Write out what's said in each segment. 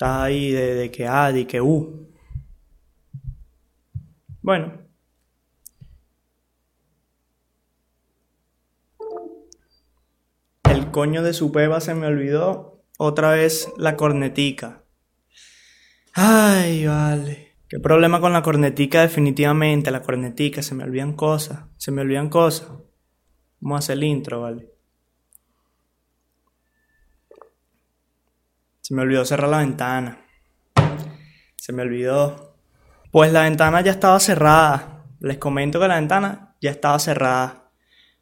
Estás ahí de, que A, de que U. Bueno. El coño de su peba se me olvidó. Otra vez la cornetica. Ay, vale. Qué problema con la cornetica definitivamente. La cornetica, se me olvidan cosas. Se me olvidan cosas. Vamos a hacer el intro, vale. Se me olvidó cerrar la ventana. Se me olvidó. Pues la ventana ya estaba cerrada. Les comento que la ventana ya estaba cerrada.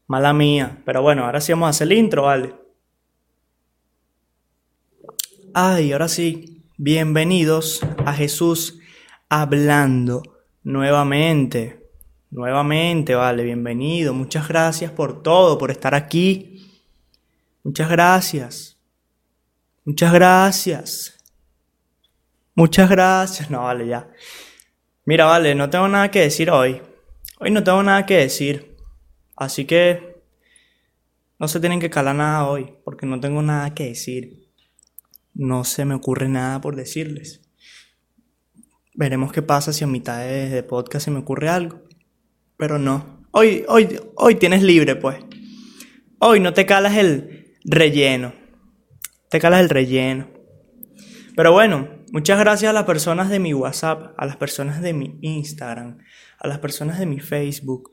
Mala mía. Pero bueno, ahora sí vamos a hacer el intro, ¿vale? Ay, ahora sí. Bienvenidos a Jesús hablando nuevamente. Nuevamente, vale, bienvenido. Muchas gracias por todo, por estar aquí. Muchas gracias. Muchas gracias. Muchas gracias. No, vale, ya. Mira, vale, no tengo nada que decir hoy. Hoy no tengo nada que decir. Así que no se tienen que calar nada hoy, porque no tengo nada que decir. No se me ocurre nada por decirles. Veremos qué pasa si a mitad de, de podcast se me ocurre algo. Pero no. Hoy, hoy, hoy tienes libre, pues. Hoy no te calas el relleno. Te calas el relleno. Pero bueno, muchas gracias a las personas de mi WhatsApp, a las personas de mi Instagram, a las personas de mi Facebook.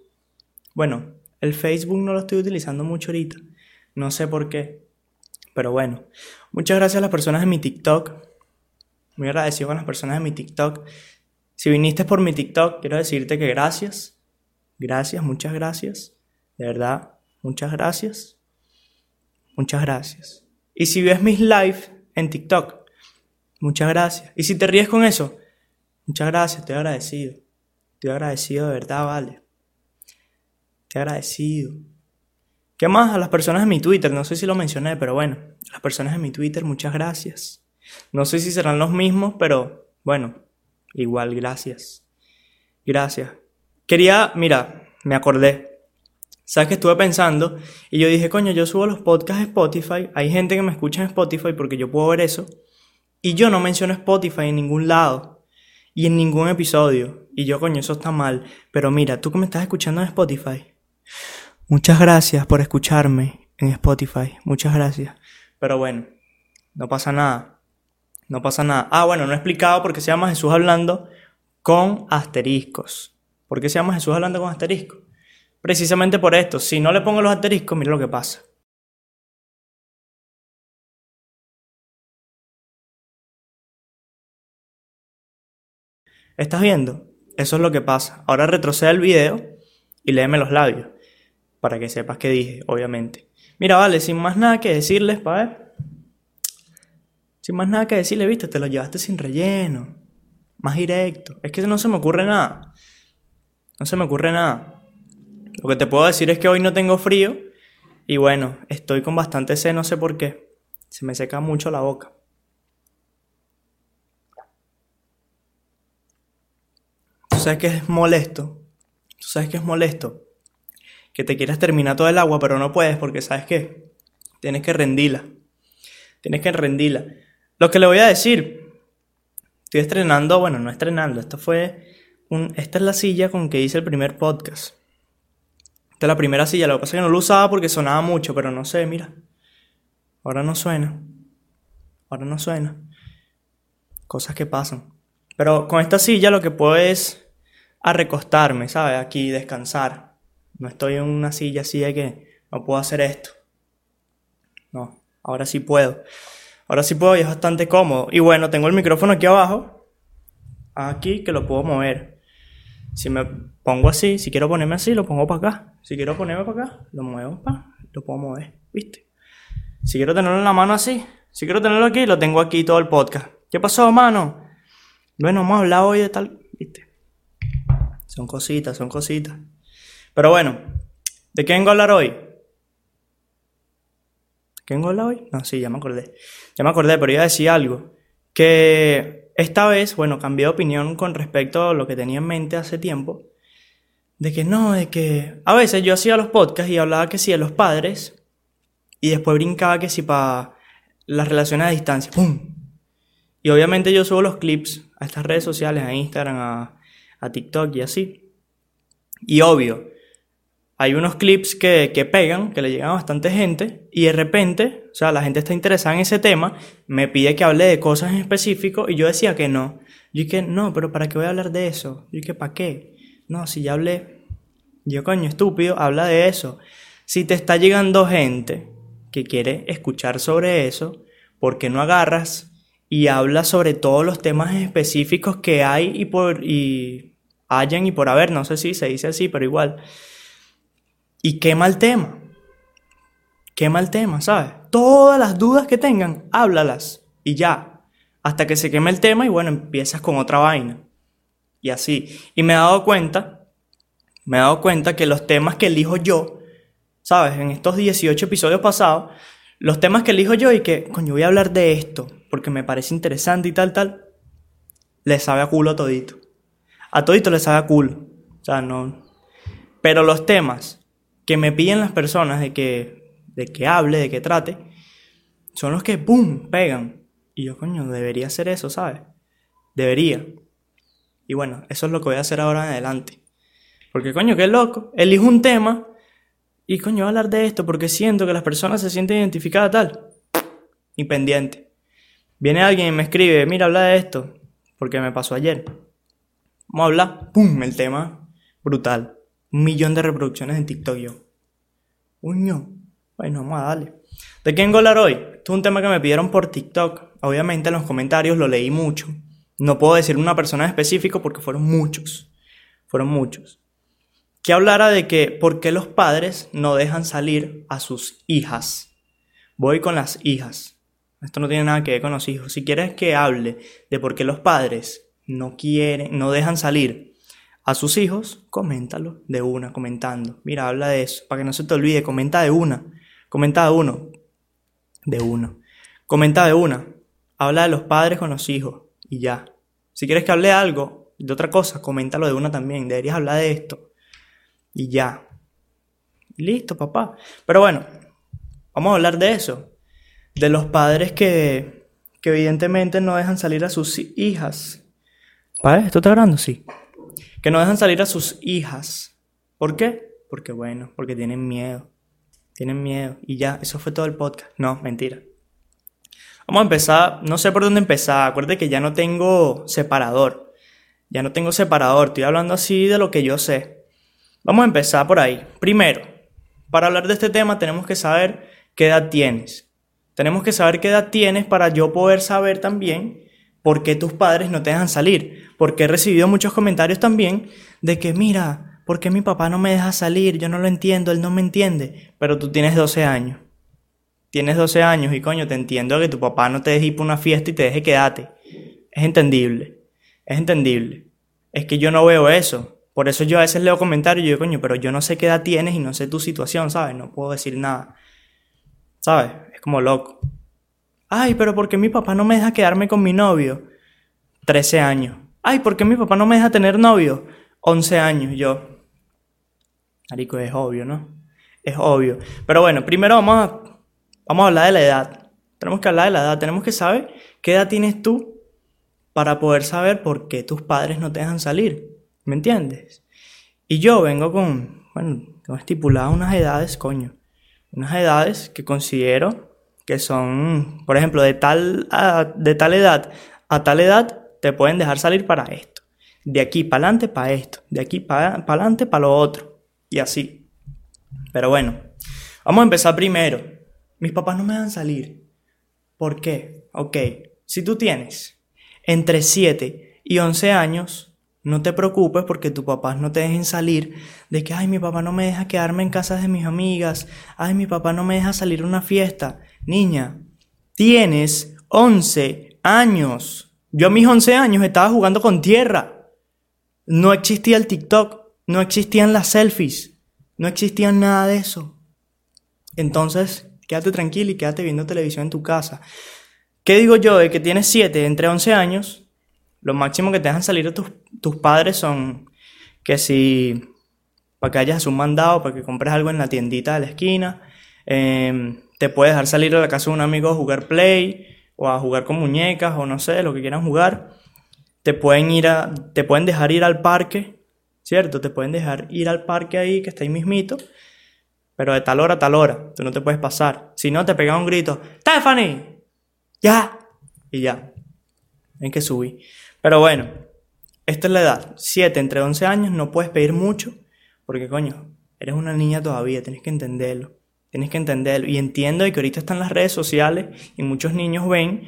Bueno, el Facebook no lo estoy utilizando mucho ahorita. No sé por qué. Pero bueno, muchas gracias a las personas de mi TikTok. Muy agradecido con las personas de mi TikTok. Si viniste por mi TikTok, quiero decirte que gracias. Gracias, muchas gracias. De verdad, muchas gracias. Muchas gracias. Y si ves mis live en TikTok, muchas gracias. Y si te ríes con eso, muchas gracias, estoy agradecido. Estoy agradecido de verdad, vale. Estoy agradecido. ¿Qué más? A las personas de mi Twitter, no sé si lo mencioné, pero bueno, a las personas de mi Twitter, muchas gracias. No sé si serán los mismos, pero bueno, igual, gracias. Gracias. Quería, mira, me acordé. ¿Sabes que estuve pensando? Y yo dije, coño, yo subo los podcasts a Spotify. Hay gente que me escucha en Spotify porque yo puedo ver eso. Y yo no menciono Spotify en ningún lado. Y en ningún episodio. Y yo, coño, eso está mal. Pero mira, tú que me estás escuchando en Spotify. Muchas gracias por escucharme en Spotify. Muchas gracias. Pero bueno, no pasa nada. No pasa nada. Ah, bueno, no he explicado por qué se llama Jesús hablando con asteriscos. ¿Por qué se llama Jesús hablando con asteriscos? Precisamente por esto. Si no le pongo los asteriscos, mira lo que pasa. ¿Estás viendo? Eso es lo que pasa. Ahora retrocede el video y léeme los labios. Para que sepas qué dije, obviamente. Mira, vale, sin más nada que decirles, pa' ver. Sin más nada que decirle, viste, te lo llevaste sin relleno. Más directo. Es que no se me ocurre nada. No se me ocurre nada. Lo que te puedo decir es que hoy no tengo frío. Y bueno, estoy con bastante sed, no sé por qué. Se me seca mucho la boca. Tú sabes que es molesto. Tú sabes que es molesto. Que te quieras terminar todo el agua, pero no puedes porque sabes que tienes que rendirla. Tienes que rendirla. Lo que le voy a decir. Estoy estrenando, bueno, no estrenando. Esto fue un, esta es la silla con que hice el primer podcast. Esta es la primera silla. Lo que pasa es que no lo usaba porque sonaba mucho, pero no sé, mira. Ahora no suena. Ahora no suena. Cosas que pasan. Pero con esta silla lo que puedo es a recostarme, ¿sabes? Aquí descansar. No estoy en una silla así de que no puedo hacer esto. No, ahora sí puedo. Ahora sí puedo y es bastante cómodo. Y bueno, tengo el micrófono aquí abajo. Aquí que lo puedo mover. Si me pongo así, si quiero ponerme así, lo pongo para acá. Si quiero ponerme para acá, lo muevo para, lo puedo mover, ¿viste? Si quiero tenerlo en la mano así, si quiero tenerlo aquí, lo tengo aquí todo el podcast. ¿Qué pasó, mano? Bueno, hemos hablado hoy de tal, ¿viste? Son cositas, son cositas. Pero bueno, ¿de qué vengo a hablar hoy? ¿Qué vengo a hablar hoy? No, sí, ya me acordé. Ya me acordé, pero iba a decir algo. Que esta vez, bueno, cambié de opinión con respecto a lo que tenía en mente hace tiempo. De que no, de que a veces yo hacía los podcasts y hablaba que sí de los padres y después brincaba que sí para las relaciones a distancia. ¡Pum! Y obviamente yo subo los clips a estas redes sociales, a Instagram, a, a TikTok y así. Y obvio, hay unos clips que, que, pegan, que le llegan a bastante gente, y de repente, o sea, la gente está interesada en ese tema, me pide que hable de cosas en específico, y yo decía que no. Yo dije, no, pero ¿para qué voy a hablar de eso? Yo dije, ¿para qué? No, si ya hablé. Yo, coño, estúpido, habla de eso. Si te está llegando gente que quiere escuchar sobre eso, ¿por qué no agarras y hablas sobre todos los temas específicos que hay y por y hayan y por haber? No sé si se dice así, pero igual y quema el tema. Quema el tema, ¿sabes? Todas las dudas que tengan, háblalas y ya. Hasta que se queme el tema y bueno, empiezas con otra vaina. Y así. Y me he dado cuenta, me he dado cuenta que los temas que elijo yo, ¿sabes? En estos 18 episodios pasados, los temas que elijo yo y que, coño, voy a hablar de esto porque me parece interesante y tal, tal, le sabe a culo a todito. A todito le sabe a culo. O sea, no. Pero los temas que me piden las personas de que, de que hable, de que trate, son los que, ¡pum!, pegan. Y yo, coño, debería hacer eso, ¿sabes? Debería. Y bueno, eso es lo que voy a hacer ahora en adelante. Porque, coño, qué loco. Elijo un tema y, coño, voy a hablar de esto porque siento que las personas se sienten identificadas tal. Y pendiente. Viene alguien y me escribe, mira, habla de esto, porque me pasó ayer. Vamos a hablar, ¡pum!, el tema brutal un millón de reproducciones en TikTok yo. Uño. Bueno, vamos a darle. ¿De qué hablar hoy? Esto es un tema que me pidieron por TikTok. Obviamente en los comentarios lo leí mucho. No puedo decir una persona en específico porque fueron muchos. Fueron muchos. Que hablara de que por qué los padres no dejan salir a sus hijas. Voy con las hijas. Esto no tiene nada que ver con los hijos. Si quieres que hable de por qué los padres no quieren, no dejan salir a sus hijos, coméntalo de una, comentando. Mira, habla de eso, para que no se te olvide, comenta de una, comenta de uno, de uno. Comenta de una, habla de los padres con los hijos y ya. Si quieres que hable algo, de otra cosa, coméntalo de una también, deberías hablar de esto y ya. Listo, papá. Pero bueno, vamos a hablar de eso, de los padres que, que evidentemente no dejan salir a sus hijas. ¿Vale? ¿Esto está grabando? Sí que no dejan salir a sus hijas. ¿Por qué? Porque bueno, porque tienen miedo. Tienen miedo. Y ya, eso fue todo el podcast. No, mentira. Vamos a empezar, no sé por dónde empezar. Acuérdate que ya no tengo separador. Ya no tengo separador. Estoy hablando así de lo que yo sé. Vamos a empezar por ahí. Primero, para hablar de este tema tenemos que saber qué edad tienes. Tenemos que saber qué edad tienes para yo poder saber también por qué tus padres no te dejan salir porque he recibido muchos comentarios también de que, mira, ¿por qué mi papá no me deja salir? Yo no lo entiendo, él no me entiende. Pero tú tienes 12 años. Tienes 12 años y coño, te entiendo que tu papá no te deje ir para una fiesta y te deje quedarte. Es entendible. Es entendible. Es que yo no veo eso. Por eso yo a veces leo comentarios y yo, coño, pero yo no sé qué edad tienes y no sé tu situación, ¿sabes? No puedo decir nada. ¿Sabes? Es como loco. Ay, pero ¿por qué mi papá no me deja quedarme con mi novio? 13 años. Ay, ¿por qué mi papá no me deja tener novio? 11 años, yo. Marico, es obvio, ¿no? Es obvio. Pero bueno, primero vamos a, vamos a hablar de la edad. Tenemos que hablar de la edad. Tenemos que saber qué edad tienes tú para poder saber por qué tus padres no te dejan salir. ¿Me entiendes? Y yo vengo con, bueno, tengo estipuladas unas edades, coño. Unas edades que considero que son, por ejemplo, de tal, de tal edad a tal edad te pueden dejar salir para esto. De aquí para adelante para esto. De aquí para adelante para lo otro. Y así. Pero bueno, vamos a empezar primero. Mis papás no me dejan salir. ¿Por qué? Ok, si tú tienes entre 7 y 11 años, no te preocupes porque tus papás no te dejen salir de que, ay, mi papá no me deja quedarme en casa de mis amigas, ay, mi papá no me deja salir a una fiesta. Niña, tienes 11 años. Yo a mis 11 años estaba jugando con tierra. No existía el TikTok, no existían las selfies, no existían nada de eso. Entonces, quédate tranquilo y quédate viendo televisión en tu casa. ¿Qué digo yo? De que tienes 7, entre 11 años, lo máximo que te dejan salir a tus, tus padres son que si para que hayas un mandado, para que compres algo en la tiendita de la esquina, em, te puedes dejar salir a la casa de un amigo a jugar play, o a jugar con muñecas o no sé, lo que quieran jugar, te pueden ir a, te pueden dejar ir al parque, ¿cierto? Te pueden dejar ir al parque ahí que está ahí mismito, pero de tal hora a tal hora, tú no te puedes pasar. Si no, te pega un grito, Stephanie, ya, y ya. Hay que subir. Pero bueno, esta es la edad. 7 entre 11 años, no puedes pedir mucho, porque coño, eres una niña todavía, tienes que entenderlo. Tienes que entenderlo. Y entiendo que ahorita están las redes sociales y muchos niños ven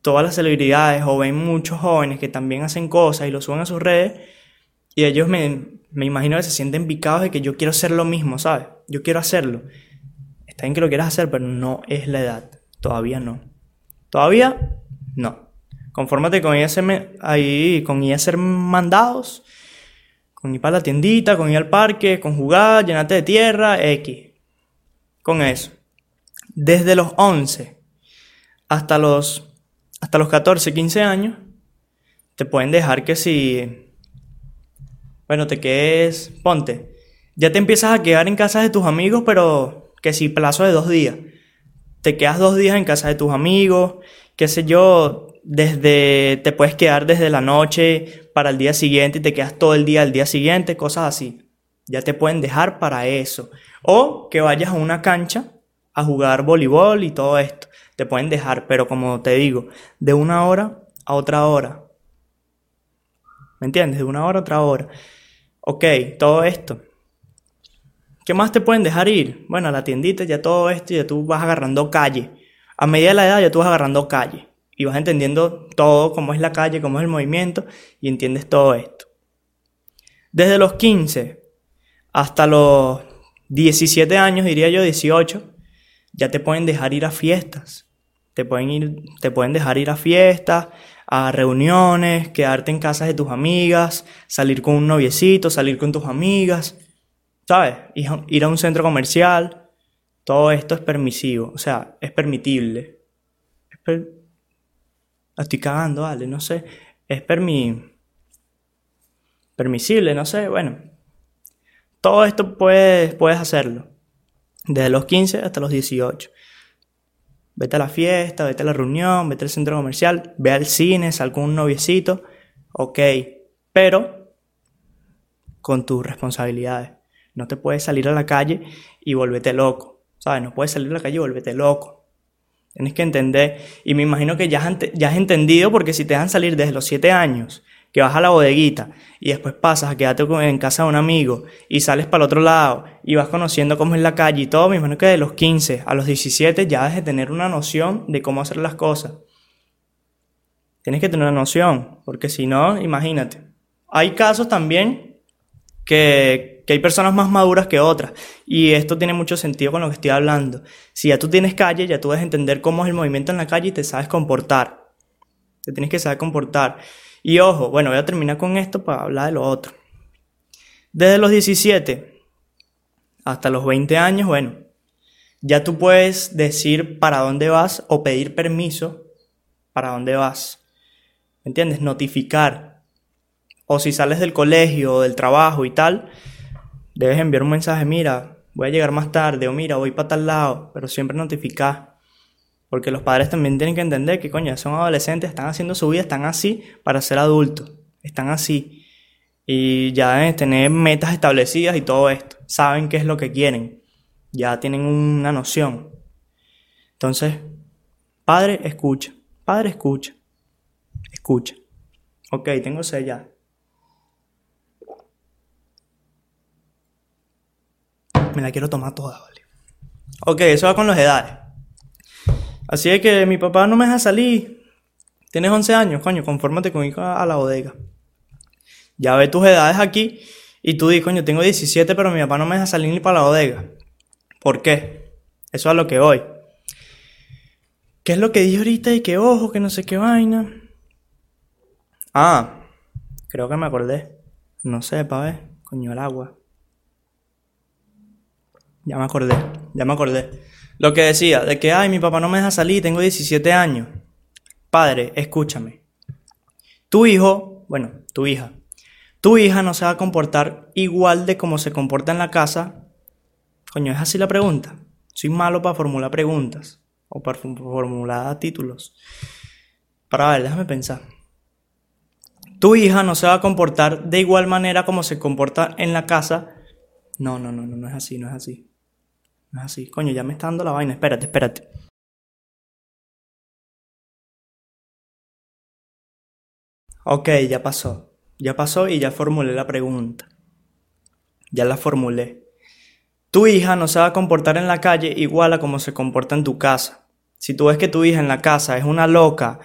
todas las celebridades o ven muchos jóvenes que también hacen cosas y lo suben a sus redes y ellos me, me imagino que se sienten picados de que yo quiero hacer lo mismo, ¿sabes? Yo quiero hacerlo. Está bien que lo quieras hacer, pero no es la edad. Todavía no. Todavía no. Confórmate con ir a ahí, con ir mandados, con ir para la tiendita, con ir al parque, con jugar, llenarte de tierra, X con eso. Desde los 11 hasta los, hasta los 14, 15 años, te pueden dejar que si, bueno, te quedes, ponte, ya te empiezas a quedar en casa de tus amigos, pero que si plazo de dos días. Te quedas dos días en casa de tus amigos, qué sé yo, desde, te puedes quedar desde la noche para el día siguiente y te quedas todo el día al día siguiente, cosas así. Ya te pueden dejar para eso. O que vayas a una cancha a jugar voleibol y todo esto. Te pueden dejar, pero como te digo, de una hora a otra hora. ¿Me entiendes? De una hora a otra hora. Ok, todo esto. ¿Qué más te pueden dejar ir? Bueno, a la tiendita, ya todo esto, ya tú vas agarrando calle. A medida de la edad, ya tú vas agarrando calle. Y vas entendiendo todo, cómo es la calle, cómo es el movimiento, y entiendes todo esto. Desde los 15 hasta los 17 años, diría yo, 18, ya te pueden dejar ir a fiestas. Te pueden, ir, te pueden dejar ir a fiestas, a reuniones, quedarte en casa de tus amigas, salir con un noviecito, salir con tus amigas, ¿sabes? Ir a un centro comercial. Todo esto es permisivo, o sea, es permitible. Estoy cagando, vale, no sé. Es permi... permisible, no sé, bueno, todo esto puedes, puedes hacerlo. Desde los 15 hasta los 18. Vete a la fiesta, vete a la reunión, vete al centro comercial, ve al cine, sal con un noviecito. Ok. Pero con tus responsabilidades. No te puedes salir a la calle y volvete loco. ¿Sabes? No puedes salir a la calle y volverte loco. Tienes que entender. Y me imagino que ya has, ya has entendido porque si te dejan salir desde los 7 años que vas a la bodeguita y después pasas a quedarte en casa de un amigo y sales para el otro lado y vas conociendo cómo es la calle y todo, me imagino que de los 15 a los 17 ya has de tener una noción de cómo hacer las cosas. Tienes que tener una noción, porque si no, imagínate. Hay casos también que, que hay personas más maduras que otras y esto tiene mucho sentido con lo que estoy hablando. Si ya tú tienes calle, ya tú debes entender cómo es el movimiento en la calle y te sabes comportar. Te tienes que saber comportar. Y ojo, bueno, voy a terminar con esto para hablar de lo otro. Desde los 17 hasta los 20 años, bueno, ya tú puedes decir para dónde vas o pedir permiso para dónde vas. ¿Me entiendes? Notificar. O si sales del colegio o del trabajo y tal, debes enviar un mensaje, mira, voy a llegar más tarde o mira, voy para tal lado, pero siempre notificar. Porque los padres también tienen que entender que, coño, son adolescentes, están haciendo su vida, están así para ser adultos. Están así. Y ya deben tener metas establecidas y todo esto. Saben qué es lo que quieren. Ya tienen una noción. Entonces, padre, escucha. Padre, escucha. Escucha. Ok, tengo sed ya. Me la quiero tomar toda, vale. Ok, eso va con las edades. Así es que mi papá no me deja salir. Tienes 11 años, coño, confórmate con ir a la bodega. Ya ve tus edades aquí y tú dices, coño, tengo 17, pero mi papá no me deja salir ni para la bodega. ¿Por qué? Eso es a lo que voy. ¿Qué es lo que dije ahorita y qué ojo, que no sé qué vaina? Ah, creo que me acordé. No sé, pa' ver. Coño, el agua. Ya me acordé, ya me acordé. Lo que decía, de que, ay, mi papá no me deja salir, tengo 17 años. Padre, escúchame. Tu hijo, bueno, tu hija, tu hija no se va a comportar igual de como se comporta en la casa. Coño, es así la pregunta. Soy malo para formular preguntas. o para formular títulos. Para ver, déjame pensar. Tu hija no se va a comportar de igual manera como se comporta en la casa. No, no, no, no, no es así, no es así. Así. Coño, ya me está dando la vaina. Espérate, espérate. Ok, ya pasó. Ya pasó y ya formulé la pregunta. Ya la formulé. Tu hija no se va a comportar en la calle igual a como se comporta en tu casa. Si tú ves que tu hija en la casa es una loca,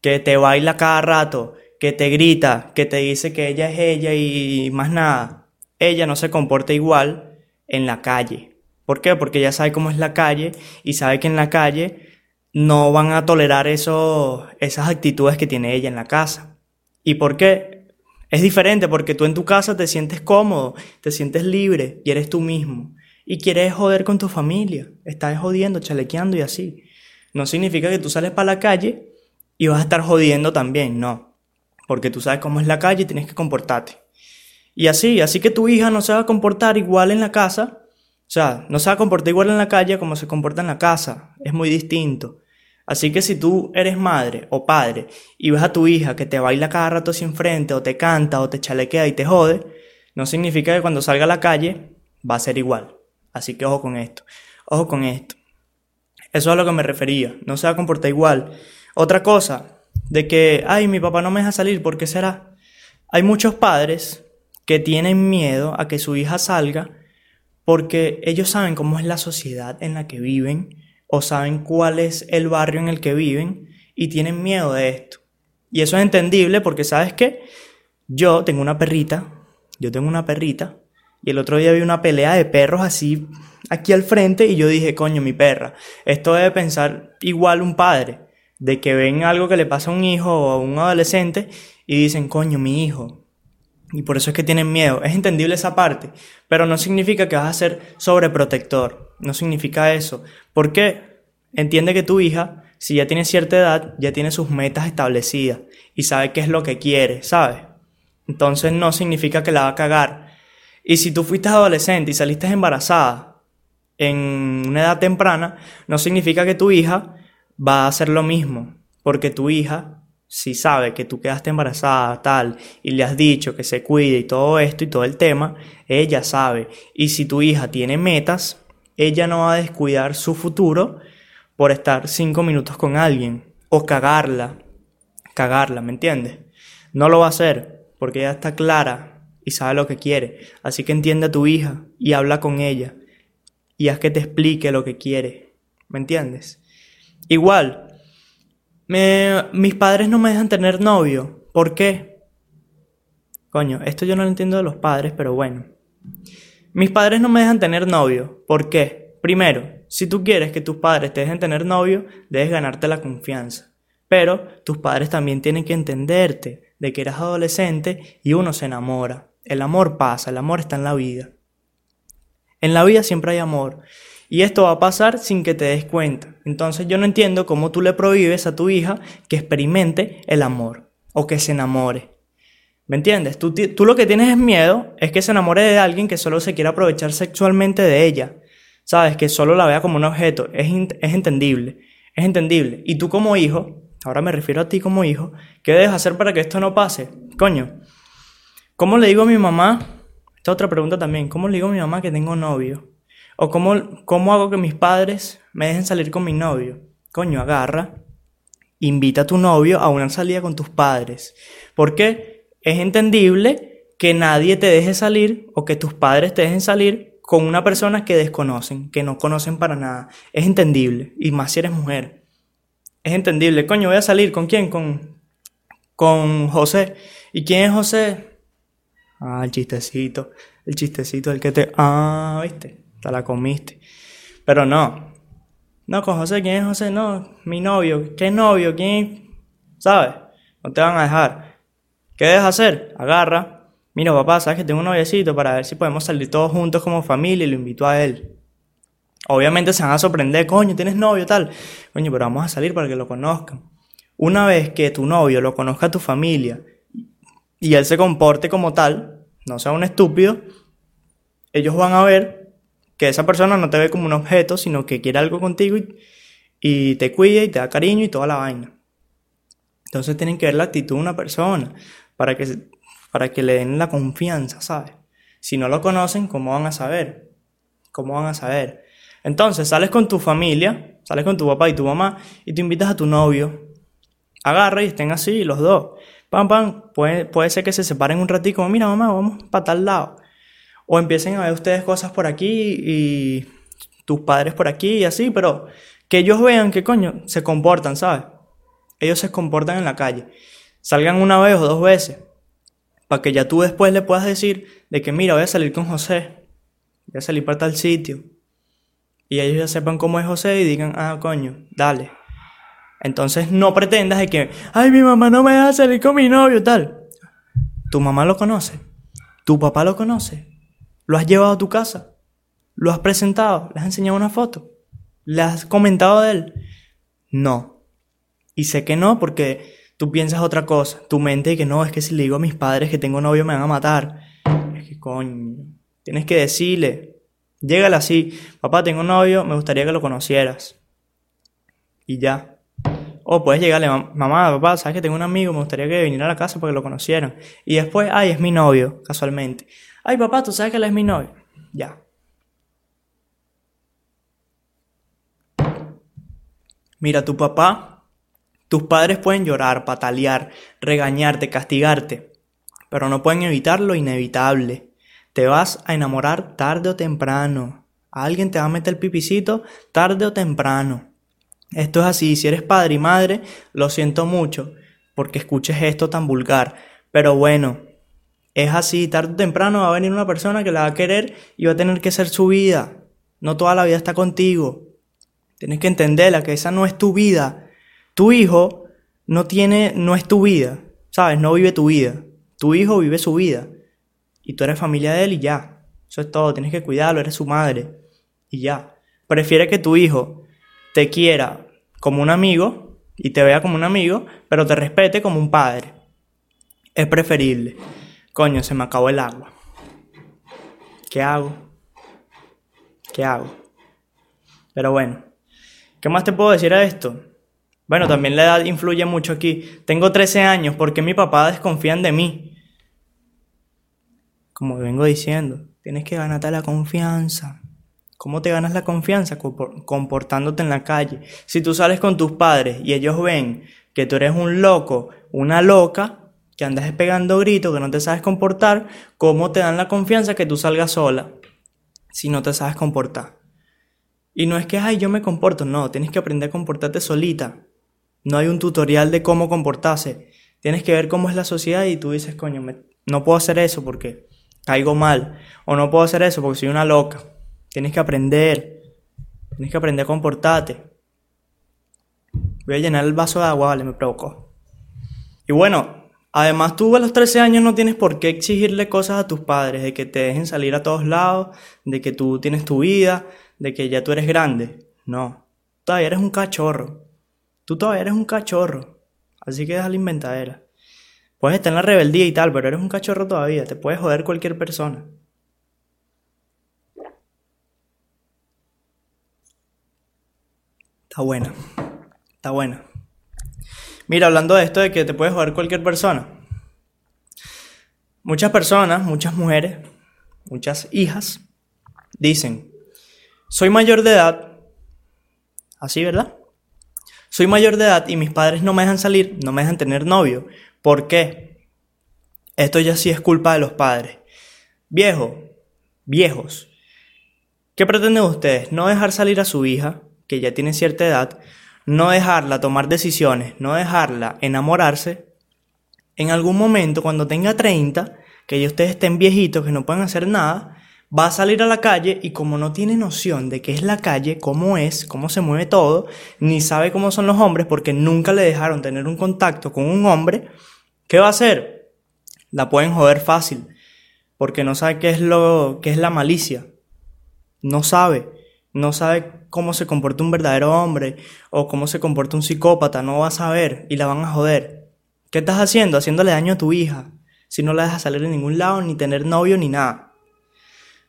que te baila cada rato, que te grita, que te dice que ella es ella y más nada, ella no se comporta igual en la calle. ¿Por qué? Porque ella sabe cómo es la calle y sabe que en la calle no van a tolerar eso, esas actitudes que tiene ella en la casa. ¿Y por qué? Es diferente porque tú en tu casa te sientes cómodo, te sientes libre y eres tú mismo. Y quieres joder con tu familia. Estás jodiendo, chalequeando y así. No significa que tú sales para la calle y vas a estar jodiendo también, no. Porque tú sabes cómo es la calle y tienes que comportarte. Y así, así que tu hija no se va a comportar igual en la casa. O sea, no se va a comportar igual en la calle como se comporta en la casa. Es muy distinto. Así que si tú eres madre o padre y ves a tu hija que te baila cada rato sin frente o te canta o te chalequea y te jode, no significa que cuando salga a la calle va a ser igual. Así que ojo con esto. Ojo con esto. Eso es a lo que me refería. No se va a comportar igual. Otra cosa, de que, ay, mi papá no me deja salir, ¿por qué será? Hay muchos padres que tienen miedo a que su hija salga porque ellos saben cómo es la sociedad en la que viven o saben cuál es el barrio en el que viven y tienen miedo de esto. Y eso es entendible porque, ¿sabes qué? Yo tengo una perrita, yo tengo una perrita, y el otro día vi una pelea de perros así aquí al frente y yo dije, coño, mi perra, esto debe pensar igual un padre, de que ven algo que le pasa a un hijo o a un adolescente y dicen, coño, mi hijo. Y por eso es que tienen miedo. Es entendible esa parte, pero no significa que vas a ser sobreprotector no significa eso. ¿Por qué? Entiende que tu hija, si ya tiene cierta edad, ya tiene sus metas establecidas y sabe qué es lo que quiere, ¿sabes? Entonces no significa que la va a cagar. Y si tú fuiste adolescente y saliste embarazada en una edad temprana, no significa que tu hija va a hacer lo mismo, porque tu hija, si sabe que tú quedaste embarazada, tal, y le has dicho que se cuide y todo esto y todo el tema, ella sabe. Y si tu hija tiene metas, ella no va a descuidar su futuro por estar cinco minutos con alguien o cagarla, cagarla, ¿me entiendes? No lo va a hacer porque ella está clara y sabe lo que quiere. Así que entiende a tu hija y habla con ella y haz que te explique lo que quiere, ¿me entiendes? Igual, mis padres no me dejan tener novio. ¿Por qué? Coño, esto yo no lo entiendo de los padres, pero bueno. Mis padres no me dejan tener novio. ¿Por qué? Primero, si tú quieres que tus padres te dejen tener novio, debes ganarte la confianza. Pero tus padres también tienen que entenderte de que eres adolescente y uno se enamora. El amor pasa, el amor está en la vida. En la vida siempre hay amor. Y esto va a pasar sin que te des cuenta. Entonces yo no entiendo cómo tú le prohíbes a tu hija que experimente el amor o que se enamore. ¿Me entiendes? Tú, lo que tienes es miedo, es que se enamore de alguien que solo se quiera aprovechar sexualmente de ella. ¿Sabes? Que solo la vea como un objeto. Es, es entendible. Es entendible. Y tú como hijo, ahora me refiero a ti como hijo, ¿qué debes hacer para que esto no pase? Coño, ¿cómo le digo a mi mamá? Esta otra pregunta también. ¿Cómo le digo a mi mamá que tengo novio? ¿O cómo, cómo hago que mis padres me dejen salir con mi novio? Coño, agarra, invita a tu novio a una salida con tus padres. ¿Por qué? es entendible que nadie te deje salir o que tus padres te dejen salir con una persona que desconocen, que no conocen para nada. Es entendible, y más si eres mujer. Es entendible. Coño, voy a salir con quién? Con, con José. ¿Y quién es José? Ah, el chistecito. El chistecito, el que te... Ah, viste, te la comiste. Pero no. No, con José, ¿quién es José? No, mi novio. ¿Qué novio? ¿Quién? ¿Sabes? No te van a dejar. ¿Qué debes hacer? Agarra. Mira, papá, sabes que tengo un noviecito para ver si podemos salir todos juntos como familia y lo invito a él. Obviamente se van a sorprender, coño, tienes novio, tal. Coño, pero vamos a salir para que lo conozcan. Una vez que tu novio lo conozca a tu familia y él se comporte como tal, no sea un estúpido, ellos van a ver que esa persona no te ve como un objeto, sino que quiere algo contigo y, te cuida y te da cariño y toda la vaina. Entonces tienen que ver la actitud de una persona para que, para que le den la confianza, ¿sabes? Si no lo conocen, ¿cómo van a saber? ¿Cómo van a saber? Entonces sales con tu familia, sales con tu papá y tu mamá y te invitas a tu novio. Agarra y estén así los dos. Pam, pam, puede, puede ser que se separen un ratito, mira mamá, vamos para tal lado. O empiecen a ver ustedes cosas por aquí y tus padres por aquí y así, pero que ellos vean que coño se comportan, ¿sabes? Ellos se comportan en la calle. Salgan una vez o dos veces para que ya tú después le puedas decir de que mira, voy a salir con José, voy a salir para tal sitio. Y ellos ya sepan cómo es José y digan, ah, coño, dale. Entonces no pretendas de que, ay, mi mamá no me deja salir con mi novio, tal. Tu mamá lo conoce, tu papá lo conoce, lo has llevado a tu casa, lo has presentado, le has enseñado una foto, le has comentado de él. No. Y sé que no porque tú piensas otra cosa. Tu mente que no, es que si le digo a mis padres que tengo novio me van a matar. Es que coño, tienes que decirle. Llégale así, papá, tengo novio, me gustaría que lo conocieras. Y ya. O puedes llegarle, mamá, papá, sabes que tengo un amigo, me gustaría que viniera a la casa para que lo conocieran. Y después, ay, es mi novio, casualmente. Ay, papá, tú sabes que él es mi novio. Ya. Mira, tu papá tus padres pueden llorar, patalear, regañarte, castigarte, pero no pueden evitar lo inevitable. Te vas a enamorar tarde o temprano. alguien te va a meter el pipicito tarde o temprano. Esto es así, si eres padre y madre, lo siento mucho, porque escuches esto tan vulgar. Pero bueno, es así, tarde o temprano va a venir una persona que la va a querer y va a tener que ser su vida. No toda la vida está contigo. Tienes que entenderla, que esa no es tu vida. Tu hijo no tiene, no es tu vida, ¿sabes? No vive tu vida. Tu hijo vive su vida. Y tú eres familia de él y ya. Eso es todo, tienes que cuidarlo, eres su madre. Y ya. Prefiere que tu hijo te quiera como un amigo y te vea como un amigo, pero te respete como un padre. Es preferible. Coño, se me acabó el agua. ¿Qué hago? ¿Qué hago? Pero bueno, ¿qué más te puedo decir a esto? Bueno, también la edad influye mucho aquí. Tengo 13 años, ¿por qué mi papá desconfían de mí? Como vengo diciendo, tienes que ganarte la confianza. ¿Cómo te ganas la confianza? Comportándote en la calle. Si tú sales con tus padres y ellos ven que tú eres un loco, una loca, que andas pegando gritos, que no te sabes comportar, ¿cómo te dan la confianza que tú salgas sola si no te sabes comportar? Y no es que, ay, yo me comporto, no, tienes que aprender a comportarte solita. No hay un tutorial de cómo comportarse. Tienes que ver cómo es la sociedad y tú dices, coño, no puedo hacer eso porque caigo mal. O no puedo hacer eso porque soy una loca. Tienes que aprender. Tienes que aprender a comportarte. Voy a llenar el vaso de agua, vale, me provocó. Y bueno, además tú a los 13 años no tienes por qué exigirle cosas a tus padres, de que te dejen salir a todos lados, de que tú tienes tu vida, de que ya tú eres grande. No, todavía eres un cachorro. Tú todavía eres un cachorro. Así que deja la inventadera. Puedes estar en la rebeldía y tal, pero eres un cachorro todavía. Te puede joder cualquier persona. Está buena. Está buena. Mira, hablando de esto de que te puede joder cualquier persona. Muchas personas, muchas mujeres, muchas hijas dicen, soy mayor de edad. Así, ¿verdad? Soy mayor de edad y mis padres no me dejan salir, no me dejan tener novio. ¿Por qué? Esto ya sí es culpa de los padres. Viejo, viejos, ¿qué pretenden ustedes? No dejar salir a su hija, que ya tiene cierta edad, no dejarla tomar decisiones, no dejarla enamorarse. En algún momento, cuando tenga 30, que ya ustedes estén viejitos, que no pueden hacer nada, va a salir a la calle y como no tiene noción de qué es la calle, cómo es, cómo se mueve todo, ni sabe cómo son los hombres porque nunca le dejaron tener un contacto con un hombre, ¿qué va a hacer? La pueden joder fácil, porque no sabe qué es lo qué es la malicia. No sabe, no sabe cómo se comporta un verdadero hombre o cómo se comporta un psicópata, no va a saber y la van a joder. ¿Qué estás haciendo? Haciéndole daño a tu hija, si no la dejas salir de ningún lado, ni tener novio, ni nada.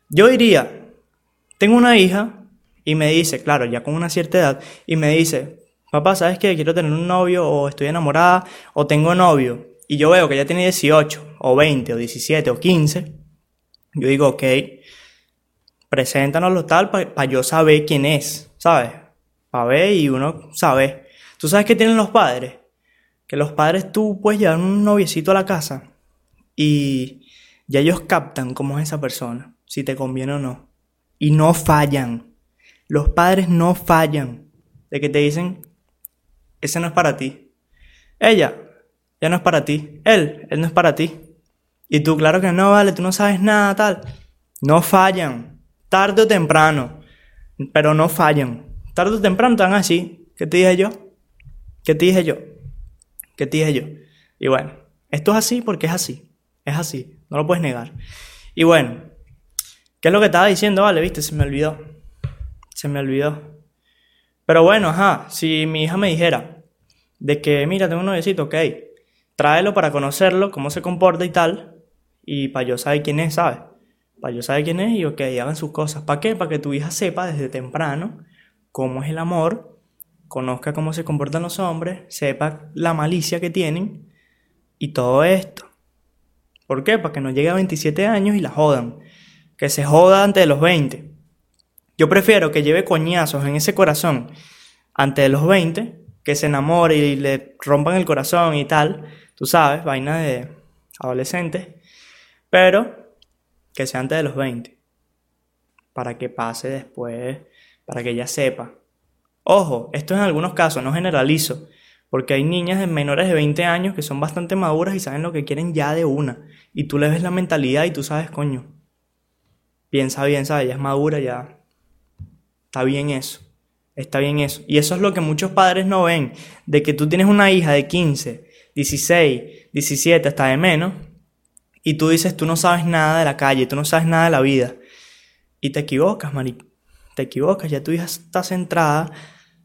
Yo diría, tengo una hija y me dice, claro, ya con una cierta edad, y me dice, papá, ¿sabes qué? Quiero tener un novio, o estoy enamorada, o tengo novio, y yo veo que ya tiene 18, o 20, o 17, o 15, yo digo, ok, preséntanoslo tal para yo saber quién es, ¿sabes? Para ver y uno sabe. ¿Tú sabes qué tienen los padres? Que los padres tú puedes llevar un noviecito a la casa y ya ellos captan cómo es esa persona, si te conviene o no. Y no fallan. Los padres no fallan. De que te dicen, ese no es para ti. Ella, ya no es para ti. Él, él no es para ti. Y tú, claro que no, vale, tú no sabes nada, tal. No fallan. Tarde o temprano. Pero no fallan. Tarde o temprano están así. ¿Qué te dije yo? ¿Qué te dije yo? ¿Qué te dije yo? Y bueno, esto es así porque es así. Es así. No lo puedes negar. Y bueno, ¿qué es lo que estaba diciendo? Vale, viste, se me olvidó. Se me olvidó. Pero bueno, ajá, si mi hija me dijera de que, mira, tengo un noviecito, ok, tráelo para conocerlo, cómo se comporta y tal, y para yo saber quién es, ¿sabes? Para yo saber quién es y ok, hagan sus cosas. ¿Para qué? Para que tu hija sepa desde temprano cómo es el amor, conozca cómo se comportan los hombres, sepa la malicia que tienen y todo esto. ¿Por qué? Para que no llegue a 27 años y la jodan. Que se joda antes de los 20. Yo prefiero que lleve coñazos en ese corazón antes de los 20, que se enamore y le rompan el corazón y tal, tú sabes, vaina de adolescentes, pero que sea antes de los 20, para que pase después, para que ella sepa. Ojo, esto en algunos casos, no generalizo, porque hay niñas menores de 20 años que son bastante maduras y saben lo que quieren ya de una, y tú le ves la mentalidad y tú sabes, coño, piensa bien, ¿sabes? Ella es madura, ya está bien eso. Está bien eso. Y eso es lo que muchos padres no ven, de que tú tienes una hija de 15, 16, 17, hasta de menos, y tú dices, tú no sabes nada de la calle, tú no sabes nada de la vida. Y te equivocas, Mari. Te equivocas, ya tu hija está centrada,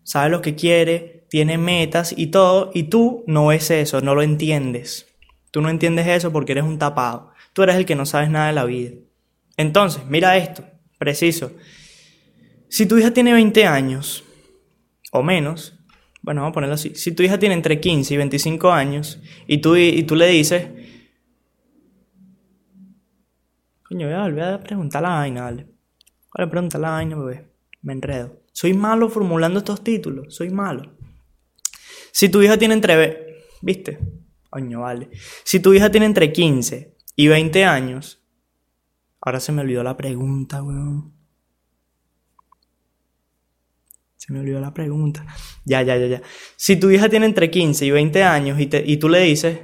sabe lo que quiere, tiene metas y todo, y tú no ves eso, no lo entiendes. Tú no entiendes eso porque eres un tapado. Tú eres el que no sabes nada de la vida. Entonces, mira esto, preciso. Si tu hija tiene 20 años o menos, bueno, vamos a ponerlo así. Si tu hija tiene entre 15 y 25 años y tú, y tú le dices, Coño, voy a volver a preguntar la vaina, vale. Voy a la vaina, bebé. Me enredo. Soy malo formulando estos títulos. Soy malo. Si tu hija tiene entre... ¿Viste? Coño, vale. Si tu hija tiene entre 15 y 20 años... Ahora se me olvidó la pregunta, weón. Se me olvidó la pregunta. Ya, ya, ya, ya. Si tu hija tiene entre 15 y 20 años y, te, y tú le dices,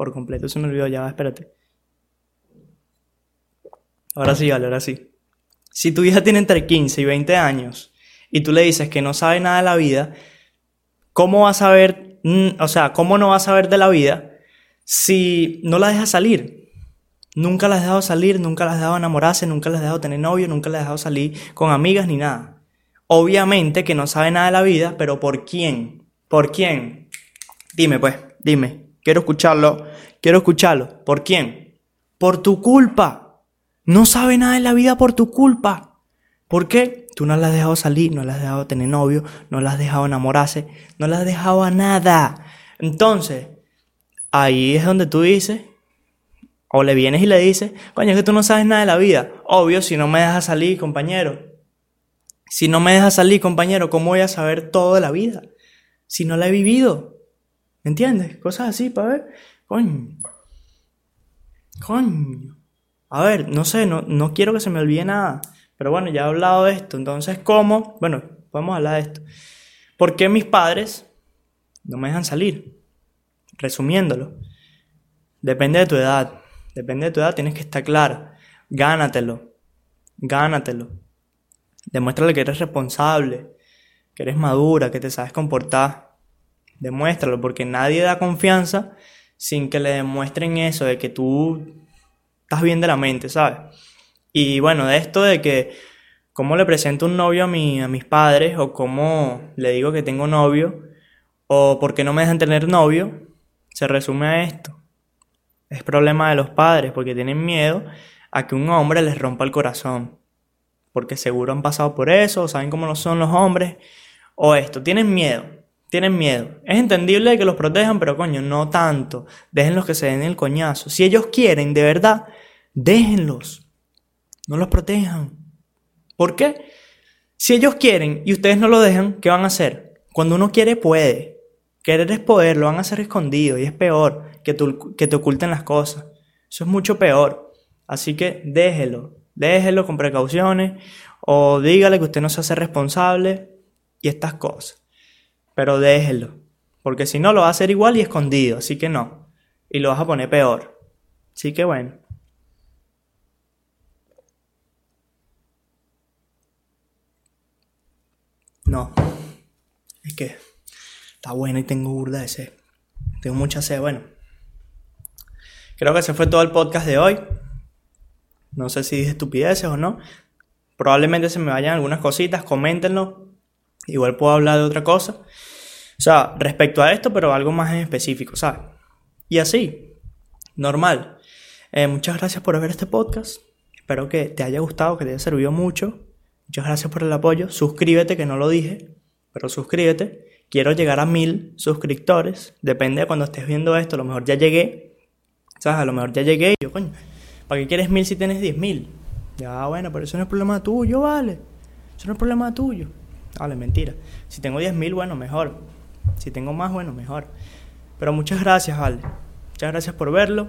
por completo. Se me olvidó ya, espérate. Ahora sí, vale, ahora sí. Si tu hija tiene entre 15 y 20 años y tú le dices que no sabe nada de la vida, ¿cómo va a saber, mm, o sea, cómo no va a saber de la vida si no la dejas salir? Nunca la has dejado salir, nunca la has dejado enamorarse, nunca la has dejado tener novio, nunca la has dejado salir con amigas ni nada. Obviamente que no sabe nada de la vida, pero ¿por quién? ¿Por quién? Dime pues, dime. Quiero escucharlo. Quiero escucharlo. ¿Por quién? Por tu culpa. No sabe nada de la vida por tu culpa. ¿Por qué? Tú no la has dejado salir, no la has dejado tener novio, no la has dejado enamorarse, no la has dejado a nada. Entonces, ahí es donde tú dices, o le vienes y le dices, coño, es que tú no sabes nada de la vida. Obvio, si no me dejas salir, compañero. Si no me dejas salir, compañero, ¿cómo voy a saber todo de la vida? Si no la he vivido. ¿Me entiendes? Cosas así para ver. Coño. Coño. A ver, no sé, no, no quiero que se me olvide nada. Pero bueno, ya he hablado de esto. Entonces, ¿cómo? Bueno, vamos a hablar de esto. ¿Por qué mis padres no me dejan salir? Resumiéndolo. Depende de tu edad. Depende de tu edad, tienes que estar clara. Gánatelo. Gánatelo. Demuéstrale que eres responsable, que eres madura, que te sabes comportar. Demuéstralo, porque nadie da confianza sin que le demuestren eso, de que tú estás bien de la mente, ¿sabes? Y bueno, de esto de que cómo le presento un novio a, a mis padres, o cómo le digo que tengo novio, o por qué no me dejan tener novio, se resume a esto. Es problema de los padres porque tienen miedo a que un hombre les rompa el corazón. Porque seguro han pasado por eso, saben cómo no son los hombres. O esto, tienen miedo, tienen miedo. Es entendible que los protejan, pero coño, no tanto. Déjenlos que se den el coñazo. Si ellos quieren, de verdad, déjenlos. No los protejan. ¿Por qué? Si ellos quieren y ustedes no lo dejan, ¿qué van a hacer? Cuando uno quiere, puede. Querer es poder, lo van a hacer escondido y es peor que, que te oculten las cosas. Eso es mucho peor. Así que déjelo, déjelo con precauciones o dígale que usted no se hace responsable y estas cosas. Pero déjelo, porque si no lo va a hacer igual y escondido, así que no. Y lo vas a poner peor. Así que bueno. No. Es que está bueno y tengo burda de sed. Tengo mucha sed. Bueno. Creo que ese fue todo el podcast de hoy. No sé si dije estupideces o no. Probablemente se me vayan algunas cositas. Coméntenlo. Igual puedo hablar de otra cosa. O sea, respecto a esto, pero algo más en específico, ¿sabes? Y así. Normal. Eh, muchas gracias por ver este podcast. Espero que te haya gustado, que te haya servido mucho. Muchas gracias por el apoyo. Suscríbete, que no lo dije, pero suscríbete. Quiero llegar a mil suscriptores. Depende de cuando estés viendo esto. A lo mejor ya llegué. ¿Sabes? A lo mejor ya llegué. Y yo, coño, ¿para qué quieres mil si tienes diez mil? Ya, bueno, pero eso no es problema tuyo, vale. Eso no es problema tuyo. Vale, mentira. Si tengo diez mil, bueno, mejor. Si tengo más, bueno, mejor. Pero muchas gracias, vale. Muchas gracias por verlo.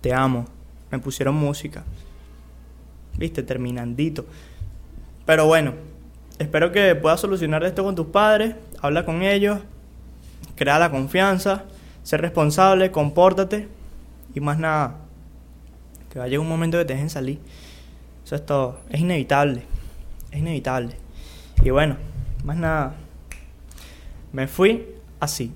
Te amo. Me pusieron música. Viste, terminandito. Pero bueno, espero que puedas solucionar esto con tus padres, habla con ellos, crea la confianza, sé responsable, compórtate y más nada. Que va a llegar un momento que te dejen salir. Eso es todo. Es inevitable. Es inevitable. Y bueno, más nada. Me fui así.